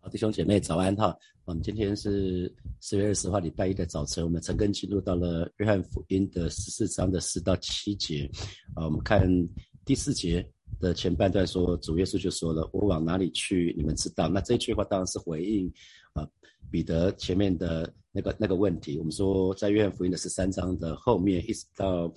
好，弟兄姐妹早安哈！我们今天是四月二十号礼拜一的早晨，我们陈根进入到了约翰福音的十四章的四到七节。啊，我们看第四节的前半段说，主耶稣就说了：“我往哪里去，你们知道。”那这句话当然是回应啊彼得前面的那个那个问题。我们说在约翰福音的十三章的后面，一直到。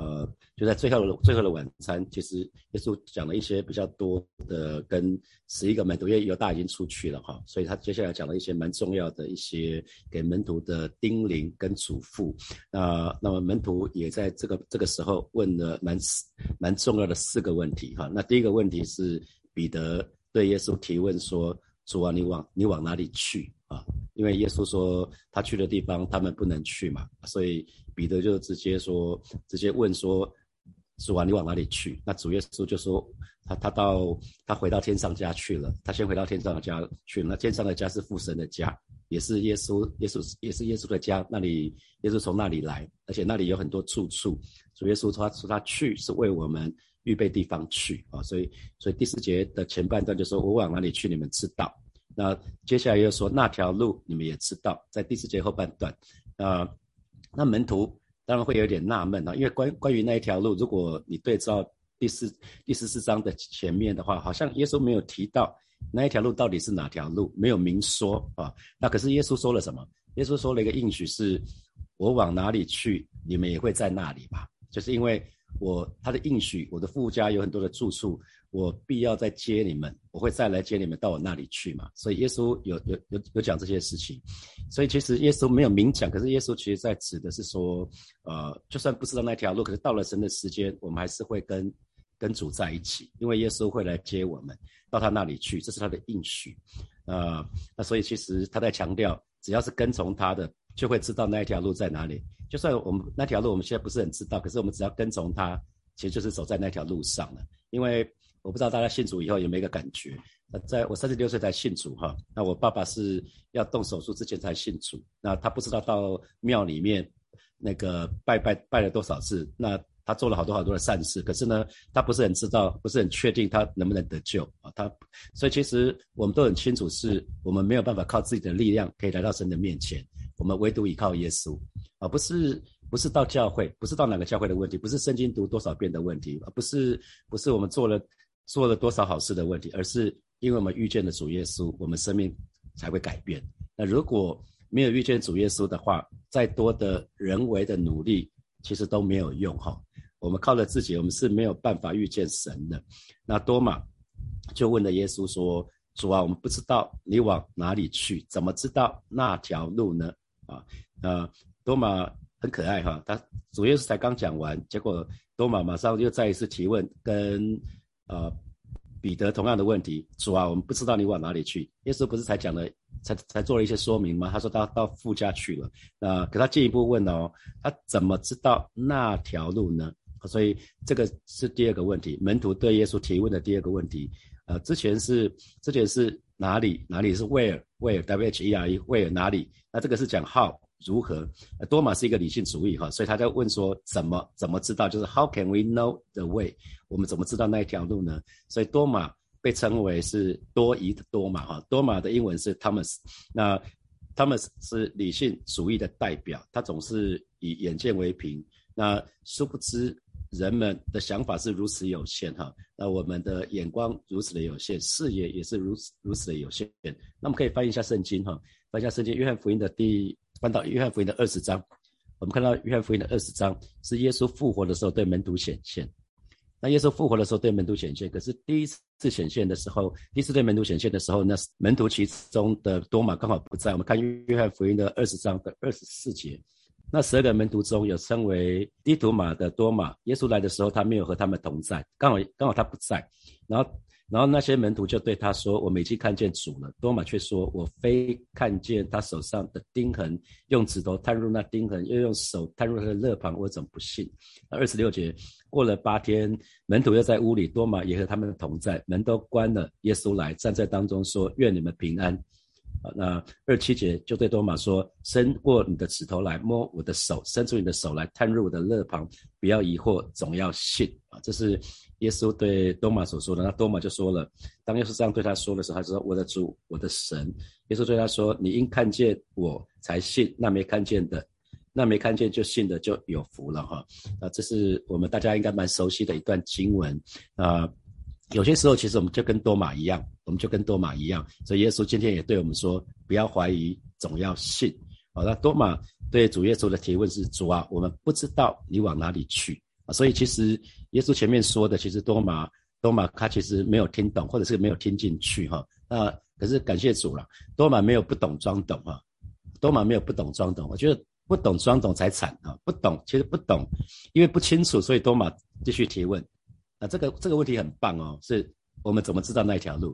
呃，就在最后的最后的晚餐，其实耶稣讲了一些比较多的，跟十一个门徒，因为犹大已经出去了哈，所以他接下来讲了一些蛮重要的一些给门徒的叮咛跟嘱咐。那那么门徒也在这个这个时候问了蛮蛮重要的四个问题哈。那第一个问题是彼得对耶稣提问说：“主啊，你往你往哪里去啊？”因为耶稣说他去的地方他们不能去嘛，所以。彼得就直接说，直接问说：“主啊，你往哪里去？”那主耶稣就说：“他他到他回到天上家去了。他先回到天上的家去了。那天上的家是父神的家，也是耶稣耶稣也是耶稣的家。那里耶稣从那里来，而且那里有很多住处。主耶稣说他说他去是为我们预备地方去啊。所以所以第四节的前半段就说：我往哪里去，你们知道。那接下来又说那条路你们也知道，在第四节后半段啊。”那门徒当然会有点纳闷啊，因为关关于那一条路，如果你对照第四第十四章的前面的话，好像耶稣没有提到那一条路到底是哪条路，没有明说啊。那可是耶稣说了什么？耶稣说了一个应许，是我往哪里去，你们也会在那里吧？就是因为我他的应许，我的父家有很多的住处。我必要再接你们，我会再来接你们到我那里去嘛。所以耶稣有有有有讲这些事情，所以其实耶稣没有明讲，可是耶稣其实在指的是说，呃，就算不知道那条路，可是到了神的时间，我们还是会跟跟主在一起，因为耶稣会来接我们到他那里去，这是他的应许。呃，那所以其实他在强调，只要是跟从他的，就会知道那一条路在哪里。就算我们那条路我们现在不是很知道，可是我们只要跟从他，其实就是走在那条路上了，因为。我不知道大家信主以后有没有一个感觉？那在我三十六岁才信主哈，那我爸爸是要动手术之前才信主，那他不知道到庙里面那个拜拜拜了多少次，那他做了好多好多的善事，可是呢，他不是很知道，不是很确定他能不能得救啊？他所以其实我们都很清楚，是我们没有办法靠自己的力量可以来到神的面前，我们唯独依靠耶稣，而不是。不是到教会，不是到哪个教会的问题，不是圣经读多少遍的问题，而不是不是我们做了做了多少好事的问题，而是因为我们遇见了主耶稣，我们生命才会改变。那如果没有遇见主耶稣的话，再多的人为的努力其实都没有用哈。我们靠了自己，我们是没有办法遇见神的。那多马就问了耶稣说：“主啊，我们不知道你往哪里去，怎么知道那条路呢？”啊，呃，多马。很可爱哈，他主耶稣才刚讲完，结果多马马上又再一次提问，跟呃彼得同样的问题。主啊，我们不知道你往哪里去。耶稣不是才讲了，才才做了一些说明吗？他说他到父家去了。那可他进一步问哦，他怎么知道那条路呢？所以这个是第二个问题，门徒对耶稣提问的第二个问题。呃，之前是之前是哪里？哪里是 where？Where wher where 哪里？那这个是讲 how。如何？多马是一个理性主义哈，所以他在问说怎么怎么知道？就是 How can we know the way？我们怎么知道那一条路呢？所以多马被称为是多疑的多马哈。多马的英文是 Thomas，那 Thomas 是理性主义的代表，他总是以眼见为凭。那殊不知人们的想法是如此有限哈，那我们的眼光如此的有限，视野也是如此如此的有限。那么可以翻译一下圣经哈，翻一下圣经，约翰福音的第。翻到约翰福音的二十章，我们看到约翰福音的二十章是耶稣复活的时候对门徒显现。那耶稣复活的时候对门徒显现，可是第一次显现的时候，第一次对门徒显现的时候，那门徒其中的多马刚好不在。我们看约翰福音的二十章的二十四节，那十二个门徒中有称为低图马的多马，耶稣来的时候他没有和他们同在，刚好刚好他不在，然后。然后那些门徒就对他说：“我们已经看见主了。”多马却说：“我非看见他手上的钉痕，用指头探入那钉痕，又用手探入他的肋旁，我怎么不信？”二十六节过了八天，门徒又在屋里，多马也和他们同在，门都关了。耶稣来站在当中说：“愿你们平安。”那二七节就对多马说：“伸过你的指头来摸我的手，伸出你的手来探入我的肋旁，不要疑惑，总要信。”啊，这是。耶稣对多马所说的。那多马就说了，当耶稣这样对他说的时候，他说：“我的主，我的神。”耶稣对他说：“你应看见我才信，那没看见的，那没看见就信的就有福了。”哈，啊，这是我们大家应该蛮熟悉的一段经文啊。有些时候，其实我们就跟多马一样，我们就跟多马一样。所以耶稣今天也对我们说：不要怀疑，总要信。好，那多马对主耶稣的提问是：主啊，我们不知道你往哪里去啊。所以其实耶稣前面说的，其实多马多马他其实没有听懂，或者是没有听进去哈。那可是感谢主了，多马没有不懂装懂哈。多马没有不懂装懂，我觉得不懂装懂才惨啊。不懂，其实不懂，因为不清楚，所以多马继续提问。那这个这个问题很棒哦，是我们怎么知道那一条路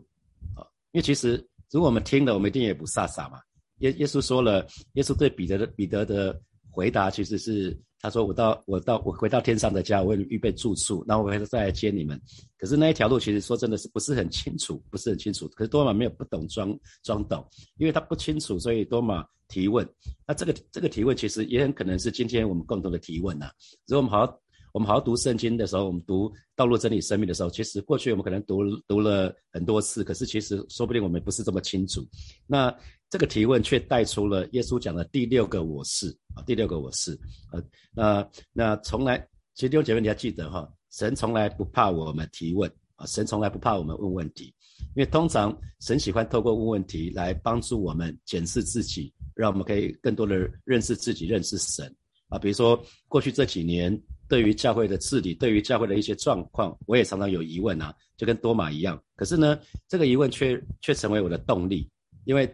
啊？因为其实如果我们听了，我们一定也不傻傻嘛。耶耶稣说了，耶稣对彼得的彼得的回答其实是他说：“我到我到我回到天上的家，我为你预备住处，然后我会再来接你们。”可是那一条路其实说真的是不是很清楚，不是很清楚。可是多马没有不懂装装懂，因为他不清楚，所以多马提问。那这个这个提问其实也很可能是今天我们共同的提问呐。如果我们好好。我们好好读圣经的时候，我们读道路真理生命的时候，其实过去我们可能读读了很多次，可是其实说不定我们不是这么清楚。那这个提问却带出了耶稣讲的第六个我是啊，第六个我是啊。那那从来，其实弟兄姐妹你要记得哈，神从来不怕我们提问啊，神从来不怕我们问问题，因为通常神喜欢透过问问题来帮助我们检视自己，让我们可以更多的认识自己，认识神啊。比如说过去这几年。对于教会的治理，对于教会的一些状况，我也常常有疑问啊，就跟多马一样。可是呢，这个疑问却却成为我的动力，因为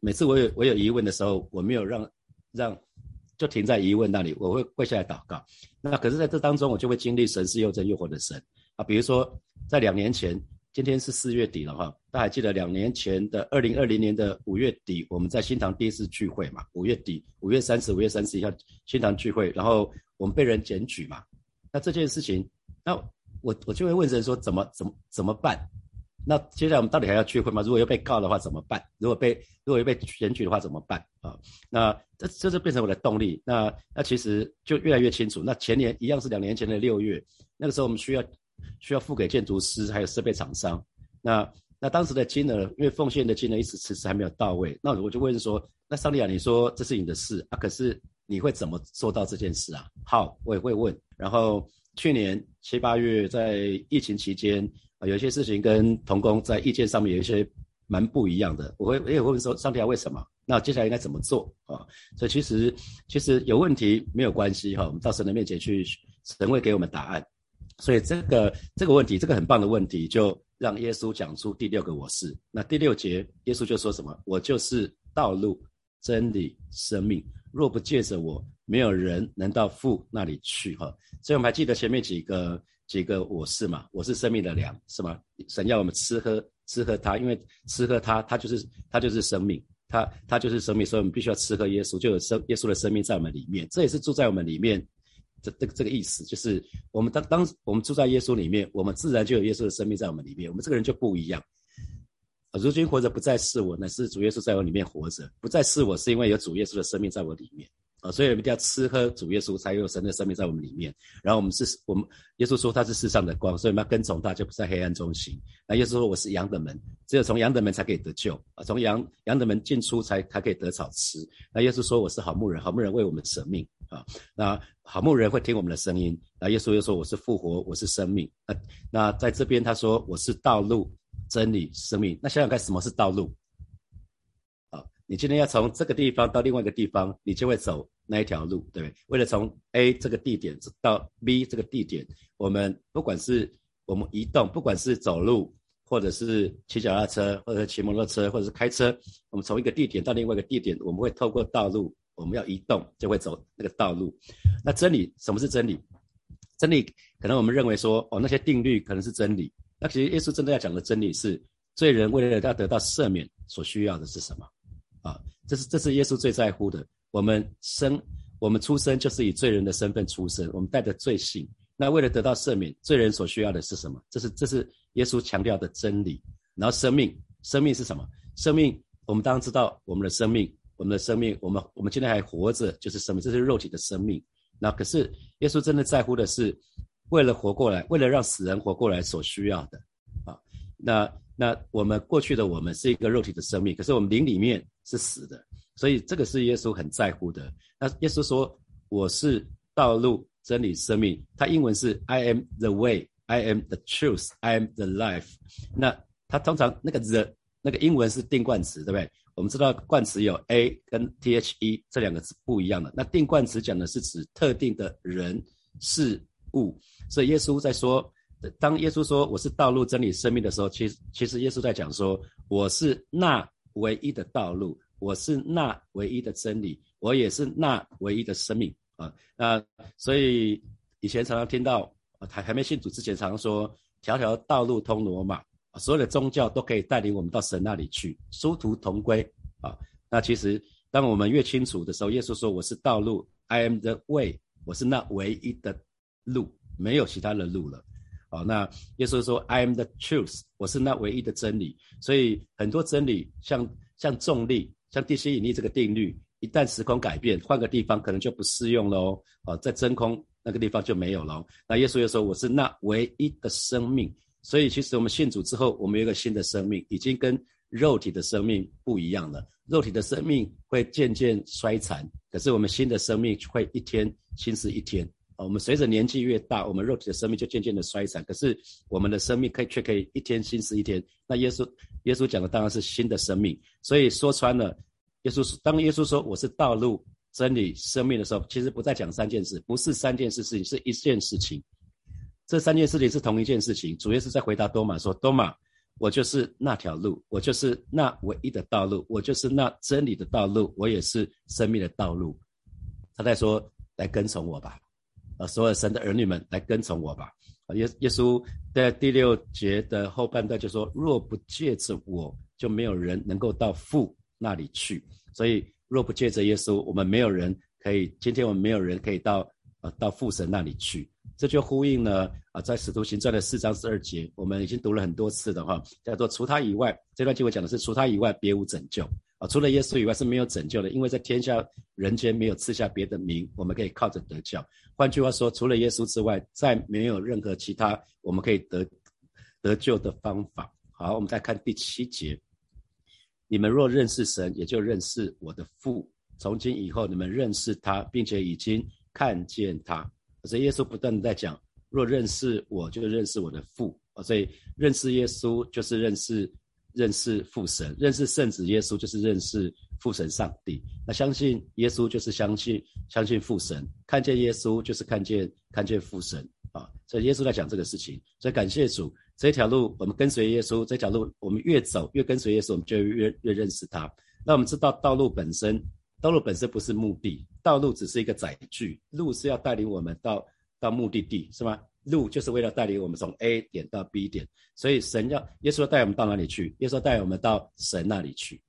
每次我有我有疑问的时候，我没有让让就停在疑问那里，我会跪下来祷告。那可是在这当中，我就会经历神是又真又活的神啊。比如说在两年前。今天是四月底了哈，大家还记得两年前的二零二零年的五月底，我们在新堂第一次聚会嘛？五月底，五月三十、五月三十一号新堂聚会，然后我们被人检举嘛？那这件事情，那我我就会问人说怎么怎么怎么办？那接下来我们到底还要聚会吗？如果要被告的话怎么办？如果被如果要被检举的话怎么办啊？那这这就变成我的动力。那那其实就越来越清楚。那前年一样是两年前的六月，那个时候我们需要。需要付给建筑师还有设备厂商，那那当时的金额，因为奉献的金额一直迟迟还没有到位，那我就问说，那桑利亚，你说这是你的事啊，可是你会怎么做到这件事啊？好，我也会问。然后去年七八月在疫情期间啊，有一些事情跟童工在意见上面有一些蛮不一样的，我会我也会问说，桑利亚为什么？那接下来应该怎么做啊？所以其实其实有问题没有关系哈，我们到神的面前去，神会给我们答案。所以这个这个问题，这个很棒的问题，就让耶稣讲出第六个我是。那第六节，耶稣就说什么？我就是道路、真理、生命。若不借着我，没有人能到父那里去。哈，所以我们还记得前面几个几个我是嘛？我是生命的粮，是吗？神要我们吃喝吃喝它，因为吃喝它，它就是它就是生命，它它就是生命，所以我们必须要吃喝耶稣，就有生耶稣的生命在我们里面，这也是住在我们里面。这这个这个意思就是，我们当当我们住在耶稣里面，我们自然就有耶稣的生命在我们里面，我们这个人就不一样。如今活着不再是我，乃是主耶稣在我里面活着。不再是我，是因为有主耶稣的生命在我里面啊，所以我们一定要吃喝主耶稣，才有神的生命在我们里面。然后我们是，我们耶稣说他是世上的光，所以我们要跟从他，就不在黑暗中行。那耶稣说我是羊的门，只有从羊的门才可以得救啊，从羊羊的门进出才才可以得草吃。那耶稣说我是好牧人，好牧人为我们舍命啊，那。好牧人会听我们的声音。那耶稣又说：“我是复活，我是生命。”那那在这边他说：“我是道路、真理、生命。”那想想看，什么是道路？啊，你今天要从这个地方到另外一个地方，你就会走那一条路，对不对？为了从 A 这个地点到 B 这个地点，我们不管是我们移动，不管是走路，或者是骑脚踏车，或者是骑摩托车，或者是开车，我们从一个地点到另外一个地点，我们会透过道路。我们要移动，就会走那个道路。那真理，什么是真理？真理可能我们认为说，哦，那些定律可能是真理。那其实耶稣真的要讲的真理是，罪人为了要得到赦免，所需要的是什么？啊，这是这是耶稣最在乎的。我们生，我们出生就是以罪人的身份出生，我们带着罪性。那为了得到赦免，罪人所需要的是什么？这是这是耶稣强调的真理。然后生命，生命是什么？生命，我们当然知道我们的生命。我们的生命，我们我们今天还活着，就是生命，这是肉体的生命。那可是耶稣真的在乎的是，为了活过来，为了让死人活过来所需要的啊。那那我们过去的我们是一个肉体的生命，可是我们灵里面是死的，所以这个是耶稣很在乎的。那耶稣说：“我是道路、真理、生命。”他英文是 “I am the way, I am the truth, I am the life。”那他通常那个 the 那个英文是定冠词，对不对？我们知道冠词有 a 跟 the 这两个字不一样的。那定冠词讲的是指特定的人事物，所以耶稣在说，当耶稣说我是道路、真理、生命的时候，其实其实耶稣在讲说，我是那唯一的道路，我是那唯一的真理，我也是那唯一的生命啊。那所以以前常常听到还还没信主之前，常常说条条道路通罗马。所有的宗教都可以带领我们到神那里去，殊途同归啊！那其实当我们越清楚的时候，耶稣说：“我是道路，I am the way，我是那唯一的路，没有其他的路了。”好，那耶稣说：“I am the truth，我是那唯一的真理。”所以很多真理，像像重力、像地心引力这个定律，一旦时空改变，换个地方可能就不适用喽。啊，在真空那个地方就没有了。那耶稣又说：“我是那唯一的生命。”所以，其实我们信主之后，我们有一个新的生命，已经跟肉体的生命不一样了。肉体的生命会渐渐衰残，可是我们新的生命会一天新似一天。啊，我们随着年纪越大，我们肉体的生命就渐渐的衰残，可是我们的生命可以却可以一天新似一天。那耶稣，耶稣讲的当然是新的生命。所以说穿了，耶稣当耶稣说我是道路、真理、生命的时候，其实不再讲三件事，不是三件事事情，是一件事情。这三件事情是同一件事情，主要是在回答多马说：“多马，我就是那条路，我就是那唯一的道路，我就是那真理的道路，我也是生命的道路。”他在说：“来跟从我吧，啊，所有神的儿女们来跟从我吧。”耶耶稣在第六节的后半段就说：“若不借着我，就没有人能够到父那里去。所以，若不借着耶稣，我们没有人可以。今天我们没有人可以到啊，到父神那里去。”这就呼应了啊，在使徒行传的四章十二节，我们已经读了很多次的话，叫做除他以外，这段经文讲的是除他以外别无拯救啊，除了耶稣以外是没有拯救的，因为在天下人间没有赐下别的名，我们可以靠着得救。换句话说，除了耶稣之外，再没有任何其他我们可以得得救的方法。好，我们再看第七节，你们若认识神，也就认识我的父。从今以后，你们认识他，并且已经看见他。所以耶稣不断的在讲，若认识我，就认识我的父啊。所以认识耶稣就是认识认识父神，认识圣子耶稣就是认识父神上帝。那相信耶稣就是相信相信父神，看见耶稣就是看见看见父神啊。所以耶稣在讲这个事情。所以感谢主，这条路我们跟随耶稣，这条路我们越走越跟随耶稣，我们就越越认识他。那我们知道道路本身。道路本身不是目的，道路只是一个载具。路是要带领我们到到目的地，是吗？路就是为了带领我们从 A 点到 B 点。所以神要耶稣带我们到哪里去？耶稣带我们到神那里去。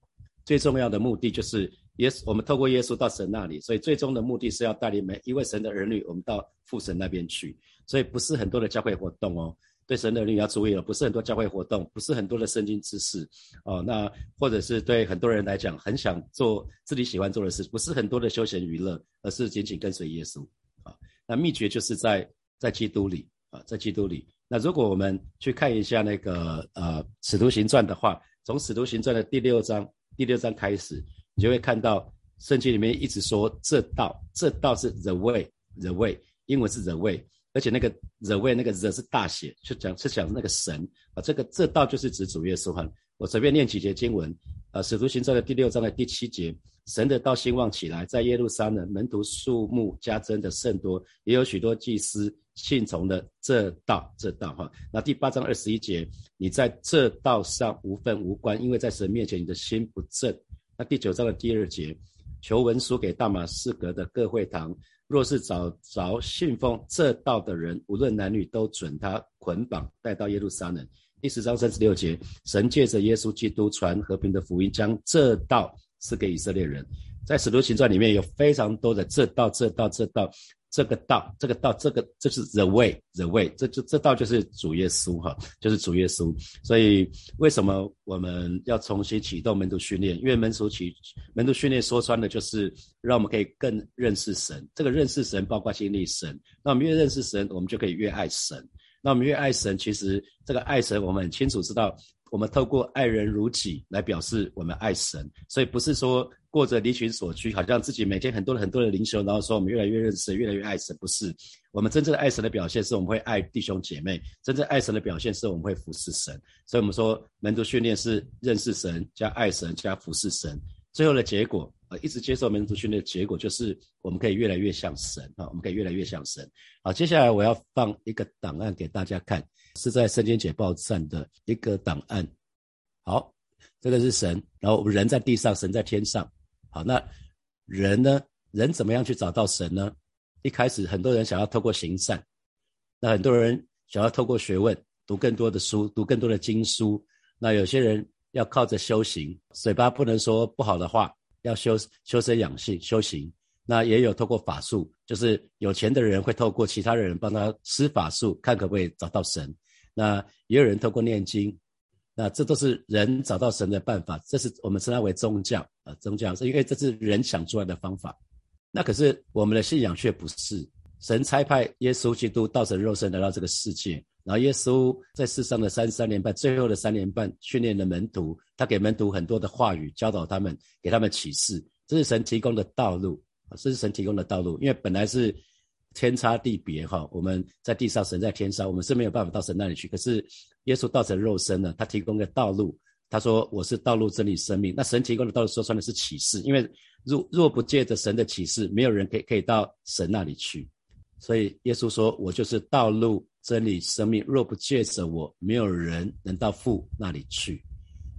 最重要的目的就是耶稣，我们透过耶稣到神那里。所以最终的目的是要带领每一位神的儿女，我们到父神那边去。所以不是很多的教会活动哦。对神的儿女要注意了，不是很多教会活动，不是很多的圣经知识哦。那或者是对很多人来讲，很想做自己喜欢做的事，不是很多的休闲娱乐，而是紧紧跟随耶稣啊。那秘诀就是在在基督里啊，在基督里。那如果我们去看一下那个呃《使徒行传》的话，从《使徒行传》的第六章第六章开始，你就会看到圣经里面一直说这道，这道是 the way，the way，英文是 the way。而且那个 the way 那个 the 是大写，是讲是讲那个神啊，这个这道就是指主耶稣哈。我随便念几节经文，呃，使徒行传的第六章的第七节，神的道兴旺起来，在耶路撒冷门徒数目加增的甚多，也有许多祭司信从的这道这道哈。那第八章二十一节，你在这道上无份无关，因为在神面前你的心不正。那第九章的第二节，求文书给大马士革的各会堂。若是找着信奉这道的人，无论男女，都准他捆绑带到耶路撒冷。第十章三十六节，神借着耶稣基督传和平的福音，将这道赐给以色列人。在使徒行传里面有非常多的这道、这道、这道，这个道，这个道，这个这是 the way，the way，这就这道就是主耶稣哈，就是主耶稣。所以为什么我们要重新启动门徒训练？因为门徒启门徒训练说穿了就是让我们可以更认识神。这个认识神包括经历神。那我们越认识神，我们就可以越爱神。那我们越爱神，其实这个爱神，我们很清楚知道。我们透过爱人如己来表示我们爱神，所以不是说过着离群所居，好像自己每天很多很多的灵修，然后说我们越来越认识，越来越爱神。不是，我们真正的爱神的表现是我们会爱弟兄姐妹，真正爱神的表现是我们会服侍神。所以，我们说门徒训练是认识神加爱神加服侍神，最后的结果，呃，一直接受民族训练的结果就是我们可以越来越像神啊，我们可以越来越像神。好，接下来我要放一个档案给大家看。是在圣经解报站的一个档案。好，这个是神，然后我们人在地上，神在天上。好，那人呢？人怎么样去找到神呢？一开始很多人想要透过行善，那很多人想要透过学问，读更多的书，读更多的经书。那有些人要靠着修行，嘴巴不能说不好的话，要修修身养性修行。那也有透过法术，就是有钱的人会透过其他的人帮他施法术，看可不可以找到神。那也有人透过念经，那这都是人找到神的办法。这是我们称它为宗教啊，宗教是因为这是人想出来的方法。那可是我们的信仰却不是神差派耶稣基督道成肉身来到这个世界，然后耶稣在世上的三三年半，最后的三年半训练的门徒，他给门徒很多的话语，教导他们，给他们启示，这是神提供的道路。这是神提供的道路，因为本来是天差地别哈，我们在地上，神在天上，我们是没有办法到神那里去。可是耶稣道成肉身了，他提供个道路，他说我是道路、真理、生命。那神提供的道路说穿的是启示，因为若若不借着神的启示，没有人可以可以到神那里去。所以耶稣说我就是道路、真理、生命，若不借着我，没有人能到父那里去。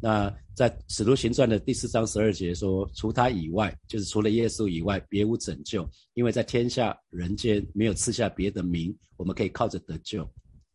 那在《使徒行传》的第四章十二节说：“除他以外，就是除了耶稣以外，别无拯救，因为在天下人间没有赐下别的名，我们可以靠着得救。”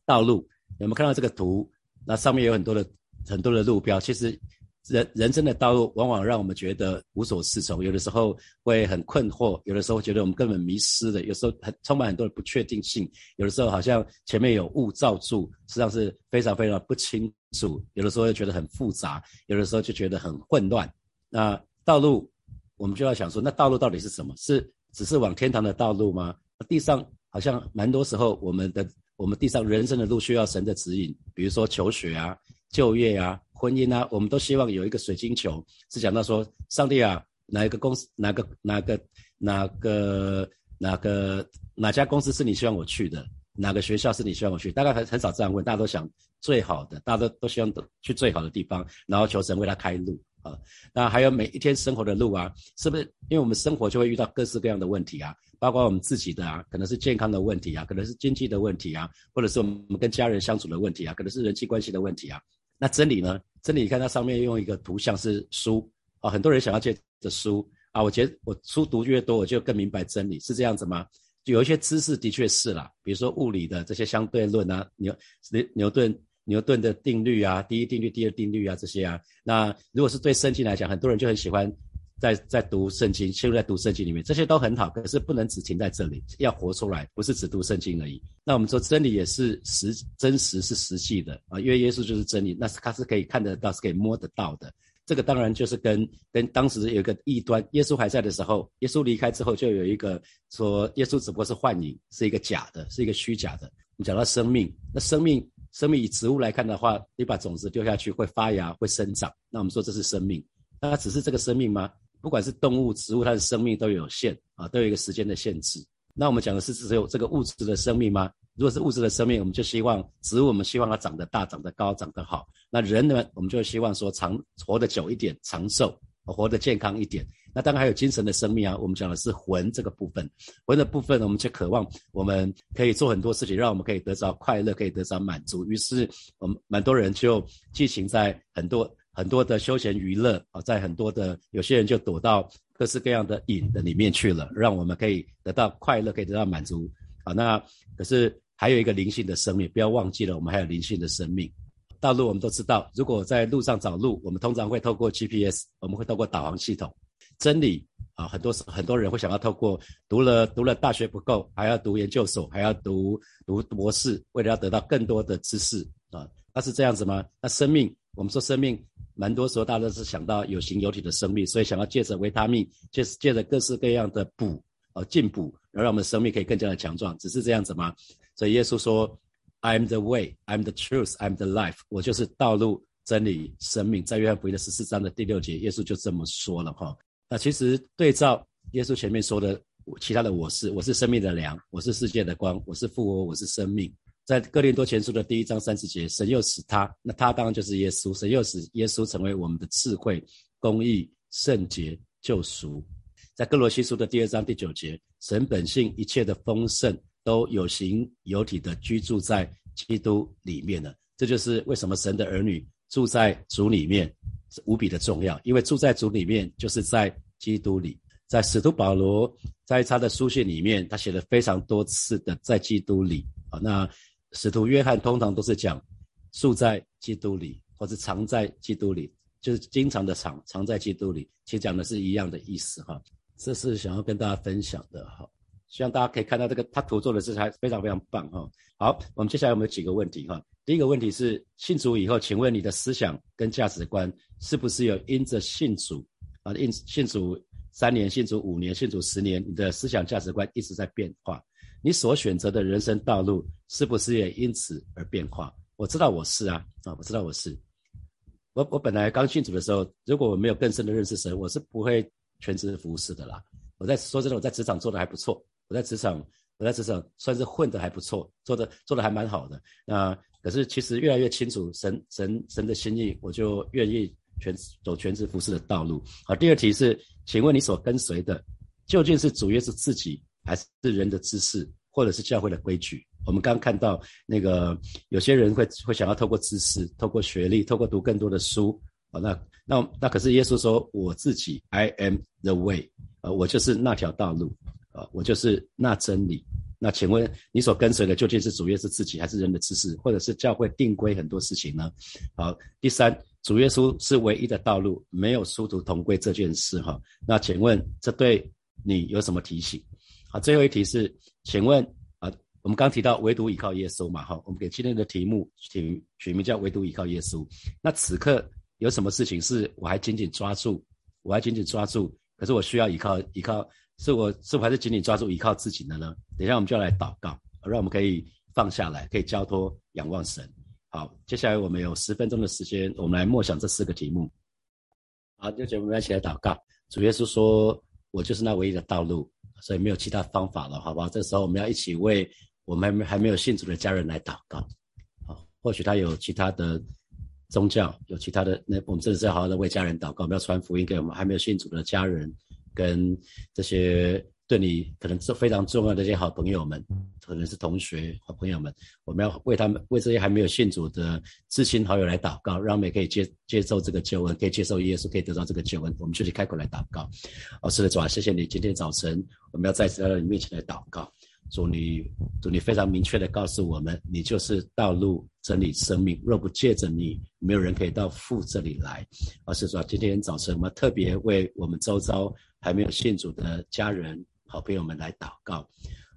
道路有没有看到这个图？那上面有很多的很多的路标，其实。人人生的道路往往让我们觉得无所适从，有的时候会很困惑，有的时候觉得我们根本迷失了，有时候很充满很多的不确定性，有的时候好像前面有雾罩住，实际上是非常非常不清楚，有的时候又觉得很复杂，有的时候就觉得很混乱。那道路，我们就要想说，那道路到底是什么？是只是往天堂的道路吗？地上好像蛮多时候，我们的我们地上人生的路需要神的指引，比如说求学啊、就业啊。婚姻啊，我们都希望有一个水晶球，是讲到说，上帝啊，哪一个公司，哪个哪个哪个哪个哪家公司是你希望我去的？哪个学校是你希望我去？大概很很少这样问，大家都想最好的，大家都都希望去最好的地方，然后求神为他开路啊。那还有每一天生活的路啊，是不是？因为我们生活就会遇到各式各样的问题啊，包括我们自己的啊，可能是健康的问题啊，可能是经济的问题啊，或者是我们跟家人相处的问题啊，可能是人际关系的问题啊。那真理呢？真理，你看它上面用一个图像是书啊，很多人想要借着书啊。我觉得我书读越多，我就更明白真理，是这样子吗？有一些知识的确是啦，比如说物理的这些相对论啊，牛牛牛顿牛顿的定律啊，第一定律、第二定律啊这些啊。那如果是对圣经来讲，很多人就很喜欢。在在读圣经，陷入在读圣经里面，这些都很好，可是不能只停在这里，要活出来，不是只读圣经而已。那我们说真理也是实真实是实际的啊，因为耶稣就是真理，那是他是可以看得到，是可以摸得到的。这个当然就是跟跟当时有一个异端，耶稣还在的时候，耶稣离开之后，就有一个说耶稣只不过是幻影，是一个假的，是一个虚假的。我们讲到生命，那生命生命以植物来看的话，你把种子丢下去会发芽会生长，那我们说这是生命，那它只是这个生命吗？不管是动物、植物，它的生命都有限啊，都有一个时间的限制。那我们讲的是只有这个物质的生命吗？如果是物质的生命，我们就希望植物，我们希望它长得大、长得高、长得好。那人呢，我们就希望说长活得久一点，长寿，活得健康一点。那当然还有精神的生命啊，我们讲的是魂这个部分。魂的部分，我们就渴望我们可以做很多事情，让我们可以得着快乐，可以得着满足。于是我们蛮多人就寄情在很多。很多的休闲娱乐啊，在很多的有些人就躲到各式各样的瘾的里面去了，让我们可以得到快乐，可以得到满足啊。那可是还有一个灵性的生命，不要忘记了，我们还有灵性的生命。道路我们都知道，如果在路上找路，我们通常会透过 GPS，我们会透过导航系统。真理啊，很多很多人会想要透过读了读了大学不够，还要读研究所，还要读读博士，为了要得到更多的知识啊，那是这样子吗？那生命，我们说生命，蛮多时候大家都是想到有形有体的生命，所以想要借着维他命，借借着各式各样的补呃进补，然后让我们的生命可以更加的强壮，只是这样子吗？所以耶稣说，I'm the way, I'm the truth, I'm the life，我就是道路、真理、生命。在约翰福音的十四章的第六节，耶稣就这么说了哈。那其实对照耶稣前面说的其他的，我是我是生命的粮，我是世界的光，我是复活，我是生命。在哥林多前书的第一章三十节，神又使他，那他当然就是耶稣，神又使耶稣成为我们的智慧、公义、圣洁、救赎。在哥罗西书的第二章第九节，神本性一切的丰盛都有形有体的居住在基督里面了。这就是为什么神的儿女住在主里面。是无比的重要，因为住在主里面，就是在基督里。在使徒保罗在他的书信里面，他写了非常多次的在基督里啊。那使徒约翰通常都是讲住在基督里，或者藏在基督里，就是经常的藏藏在基督里。其实讲的是一样的意思哈。这是想要跟大家分享的哈。希望大家可以看到这个他图做的是还非常非常棒哈。好，我们接下来我们有几个问题哈？第一个问题是信主以后，请问你的思想跟价值观是不是有因着信主啊，因信主三年、信主五年、信主十年，你的思想价值观一直在变化？你所选择的人生道路是不是也因此而变化？我知道我是啊，啊，我知道我是。我我本来刚信主的时候，如果我没有更深的认识神，我是不会全职服侍的啦。我在说真的，我在职场做的还不错，我在职场我在职场算是混的还不错，做的做的还蛮好的。那可是其实越来越清楚神神神的心意，我就愿意全走全职服侍的道路。好，第二题是，请问你所跟随的究竟是主耶稣自己，还是人的知识，或者是教会的规矩？我们刚刚看到那个有些人会会想要透过知识、透过学历、透过读更多的书。好，那那那可是耶稣说我自己，I am the way，呃，我就是那条道路，啊，我就是那真理。那请问你所跟随的究竟是主耶稣自己，还是人的知识，或者是教会定规很多事情呢？好，第三，主耶稣是唯一的道路，没有殊途同归这件事哈。那请问这对你有什么提醒？好，最后一题是，请问啊，我们刚提到唯独依靠耶稣嘛？哈，我们给今天的题目取取名叫唯独依靠耶稣。那此刻有什么事情是我还紧紧抓住，我还紧紧抓住，可是我需要依靠依靠。是我是否还是紧紧抓住依靠自己的呢？等一下我们就要来祷告，让我们可以放下来，可以交托仰望神。好，接下来我们有十分钟的时间，我们来默想这四个题目。好，就节目我们一起来祷告。主耶稣说：“我就是那唯一的道路，所以没有其他方法了，好不好？”这时候我们要一起为我们还没还没有信主的家人来祷告。好，或许他有其他的宗教，有其他的，那我们真的是要好好的为家人祷告，我们要传福音给我们还没有信主的家人。跟这些对你可能是非常重要的一些好朋友们，可能是同学、好朋友们，我们要为他们、为这些还没有信主的至亲好友来祷告，让他们可以接接受这个救恩，可以接受耶稣，可以得到这个救恩。我们就去开口来祷告。哦，是的，主啊，谢谢你，今天早晨我们要再次来到你面前来祷告。主你，主你非常明确的告诉我们，你就是道路、真理、生命。若不借着你，没有人可以到父这里来。而是说，今天早晨我们特别为我们周遭。还没有信主的家人、好朋友们来祷告，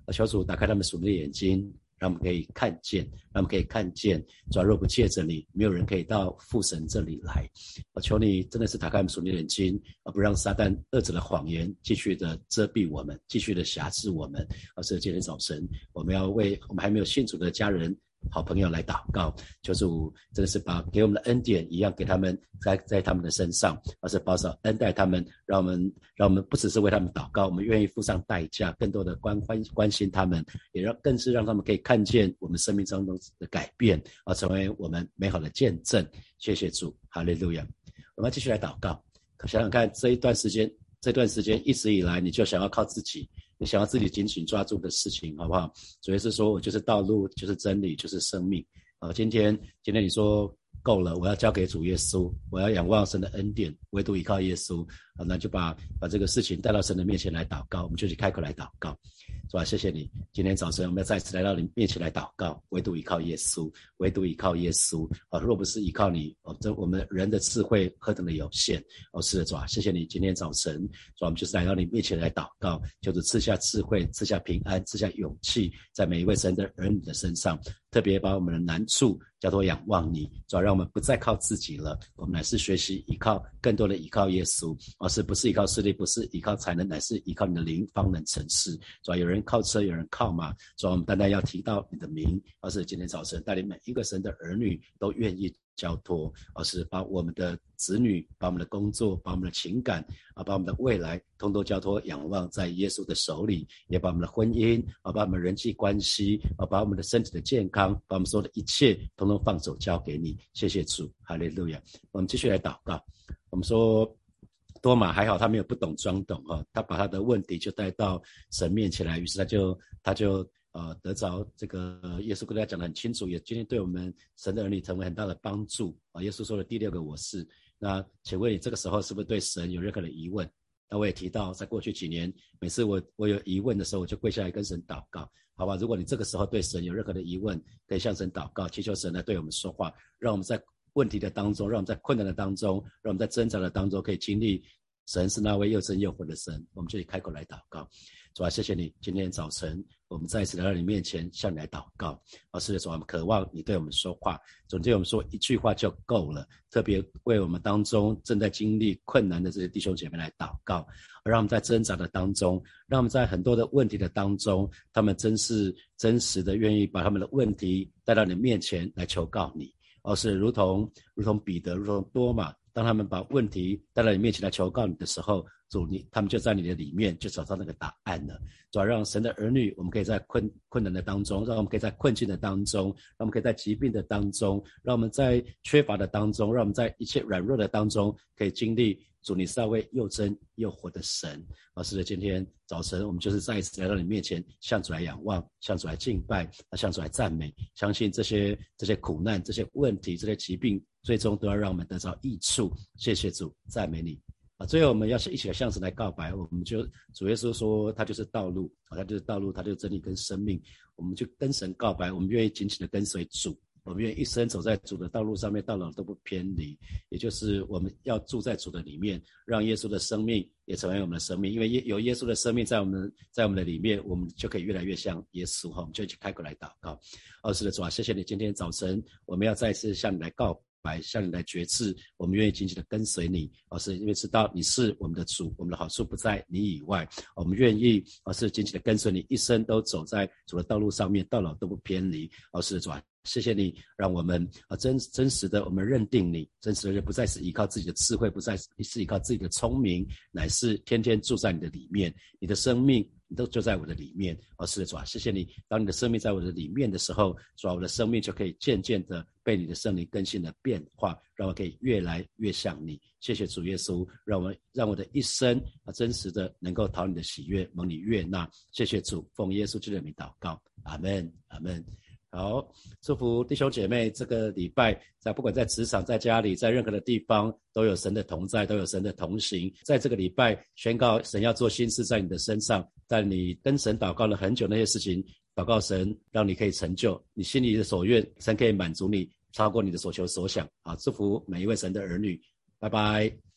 啊，求主打开他们属灵的眼睛，让我们可以看见，让我们可以看见。主若不借着你，没有人可以到父神这里来。我求你真的是打开我们属灵的眼睛，而不让撒旦恶者的谎言继续的遮蔽我们，继续的辖制我们。而是今天早晨，我们要为我们还没有信主的家人。好朋友来祷告，求主真的是把给我们的恩典一样给他们，在在他们的身上，而是保守恩待他们，让我们让我们不只是为他们祷告，我们愿意付上代价，更多的关关关心他们，也让更是让他们可以看见我们生命当中的改变，而成为我们美好的见证。谢谢主，哈利路亚。我们继续来祷告，想想看这一段时间，这段时间一直以来，你就想要靠自己。你想要自己紧紧抓住的事情，好不好？主要是说我就是道路，就是真理，就是生命。啊，今天今天你说够了，我要交给主耶稣，我要仰望神的恩典，唯独依靠耶稣。啊，那就把把这个事情带到神的面前来祷告，我们就去开口来祷告。是吧，谢谢你，今天早晨我们要再次来到你面前来祷告，唯独依靠耶稣，唯独依靠耶稣啊！若不是依靠你，哦，这我们人的智慧何等的有限哦！是的，是吧，谢谢你，今天早晨，主啊，我们就是来到你面前来祷告，就是赐下智慧，赐下平安，赐下勇气，在每一位神的儿女的身上。特别把我们的难处叫做仰望你，主要让我们不再靠自己了，我们乃是学习依靠更多的依靠耶稣，而是不是依靠势力，不是依靠才能，乃是依靠你的灵方能成事。主要有人靠车，有人靠马，主要我们单单要提到你的名，而是今天早晨带领每一个神的儿女都愿意。交托，而是把我们的子女、把我们的工作、把我们的情感啊，把我们的未来，通通交托仰望在耶稣的手里，也把我们的婚姻啊，把我们人际关系啊，把我们的身体的健康，把我们所有的一切，通通放手交给你。谢谢主，哈利路亚。我们继续来祷告。我们说多玛还好，他没有不懂装懂哈，他把他的问题就带到神面前来，于是他就他就。呃，得着这个耶稣跟大家讲得很清楚，也今天对我们神的儿女成为很大的帮助啊。耶稣说的第六个我是，那请问你这个时候是不是对神有任何的疑问？那我也提到，在过去几年，每次我我有疑问的时候，我就跪下来跟神祷告，好吧？如果你这个时候对神有任何的疑问，可以向神祷告，祈求神来对我们说话，让我们在问题的当中，让我们在困难的当中，让我们在挣扎的当中，可以经历神是那位又真又活的神，我们就以开口来祷告。主啊，谢谢你，今天早晨我们再一次来到你面前，向你来祷告。啊，是的，主，我们渴望你对我们说话。总结我们说一句话就够了。特别为我们当中正在经历困难的这些弟兄姐妹来祷告，让我们在挣扎的当中，让我们在很多的问题的当中，他们真是真实的愿意把他们的问题带到你面前来求告你。而是如同如同彼得，如同多马，当他们把问题带到你面前来求告你的时候。主你，他们就在你的里面，就找到那个答案了。主要让神的儿女，我们可以在困困难的当中，让我们可以在困境的当中，让我们可以在疾病的当中，让我们在缺乏的当中，让我们在一切软弱的当中，可以经历主你是那位又真又活的神。老师的今天早晨，我们就是再一次来到你面前，向主来仰望，向主来敬拜，向主来赞美，相信这些这些苦难、这些问题、这些疾病，最终都要让我们得到益处。谢谢主，赞美你。啊，最后我们要是一起来向神来告白，我们就主耶稣说他就是道路，啊，他就是道路，他就是真理跟生命，我们就跟神告白，我们愿意紧紧的跟随主，我们愿意一生走在主的道路上面，到老都不偏离。也就是我们要住在主的里面，让耶稣的生命也成为我们的生命，因为耶有耶稣的生命在我们，在我们的里面，我们就可以越来越像耶稣哈。我们就一起开口来祷告。二是的主啊，谢谢你，今天早晨我们要再次向你来告。来向你来觉知，我们愿意紧紧的跟随你，而是因为知道你是我们的主，我们的好处不在你以外，我们愿意而是紧紧的跟随你，一生都走在主的道路上面，到老都不偏离。而是转，谢谢你，让我们啊真真实的我们认定你，真实的不再是依靠自己的智慧，不再是依靠自己的聪明，乃是天天住在你的里面，你的生命。你都就在我的里面，哦，是的，主啊，谢谢你。当你的生命在我的里面的时候，主啊，我的生命就可以渐渐的被你的圣灵更新的变化，让我可以越来越像你。谢谢主耶稣，让我让我的一生啊，真实的能够讨你的喜悦，蒙你悦纳。谢谢主，奉耶稣基督的名祷告，阿门，阿门。好，祝福弟兄姐妹，这个礼拜在不管在职场、在家里、在任何的地方，都有神的同在，都有神的同行。在这个礼拜宣告神要做新事在你的身上，在你跟神祷告了很久那些事情，祷告神让你可以成就你心里的所愿，神可以满足你，超过你的所求所想。好，祝福每一位神的儿女，拜拜。